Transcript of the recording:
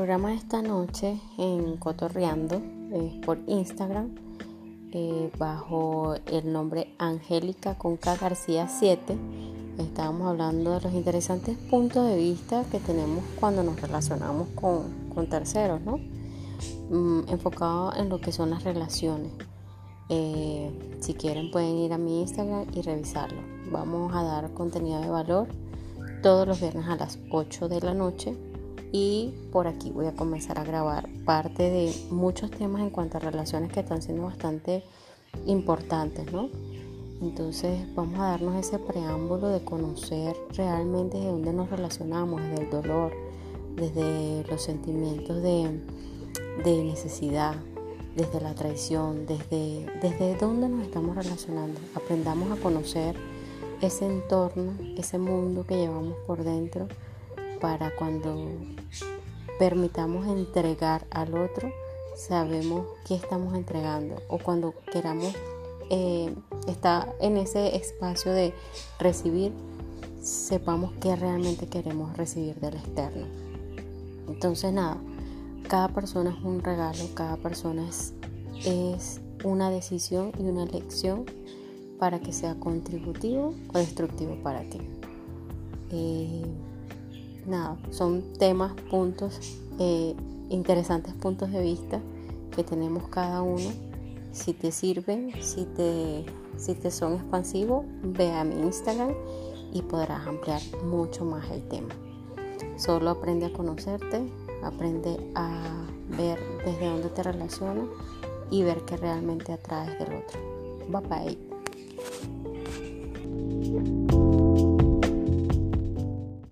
programa de esta noche en Cotorreando por Instagram eh, bajo el nombre Angélica Conca García 7. Estábamos hablando de los interesantes puntos de vista que tenemos cuando nos relacionamos con, terceros, ¿no? Mm, enfocado en lo que son las relaciones. Eh, si quieren pueden ir a mi Instagram y revisarlo. Vamos a dar contenido de valor todos los viernes a las 8 de la noche y por aquí voy a comenzar a grabar parte de muchos temas en cuanto a relaciones que están siendo bastante importantes, ¿no? Entonces vamos a darnos ese preámbulo de conocer realmente de dónde nos relacionamos, desde el dolor, desde los sentimientos de, de necesidad, desde la traición, desde, desde dónde nos estamos relacionando. Aprendamos a conocer ese entorno, ese mundo que llevamos por dentro para cuando permitamos entregar al otro, sabemos qué estamos entregando o cuando queramos eh, estar en ese espacio de recibir, sepamos qué realmente queremos recibir del externo. Entonces nada, cada persona es un regalo, cada persona es, es una decisión y una elección para que sea contributivo o destructivo para ti. Eh, nada, son temas, puntos, eh, interesantes puntos de vista que tenemos cada uno. Si te sirven, si te, si te son expansivos, ve a mi Instagram y podrás ampliar mucho más el tema. Solo aprende a conocerte, aprende a ver desde dónde te relacionas y ver qué realmente atraes del otro. Bye bye.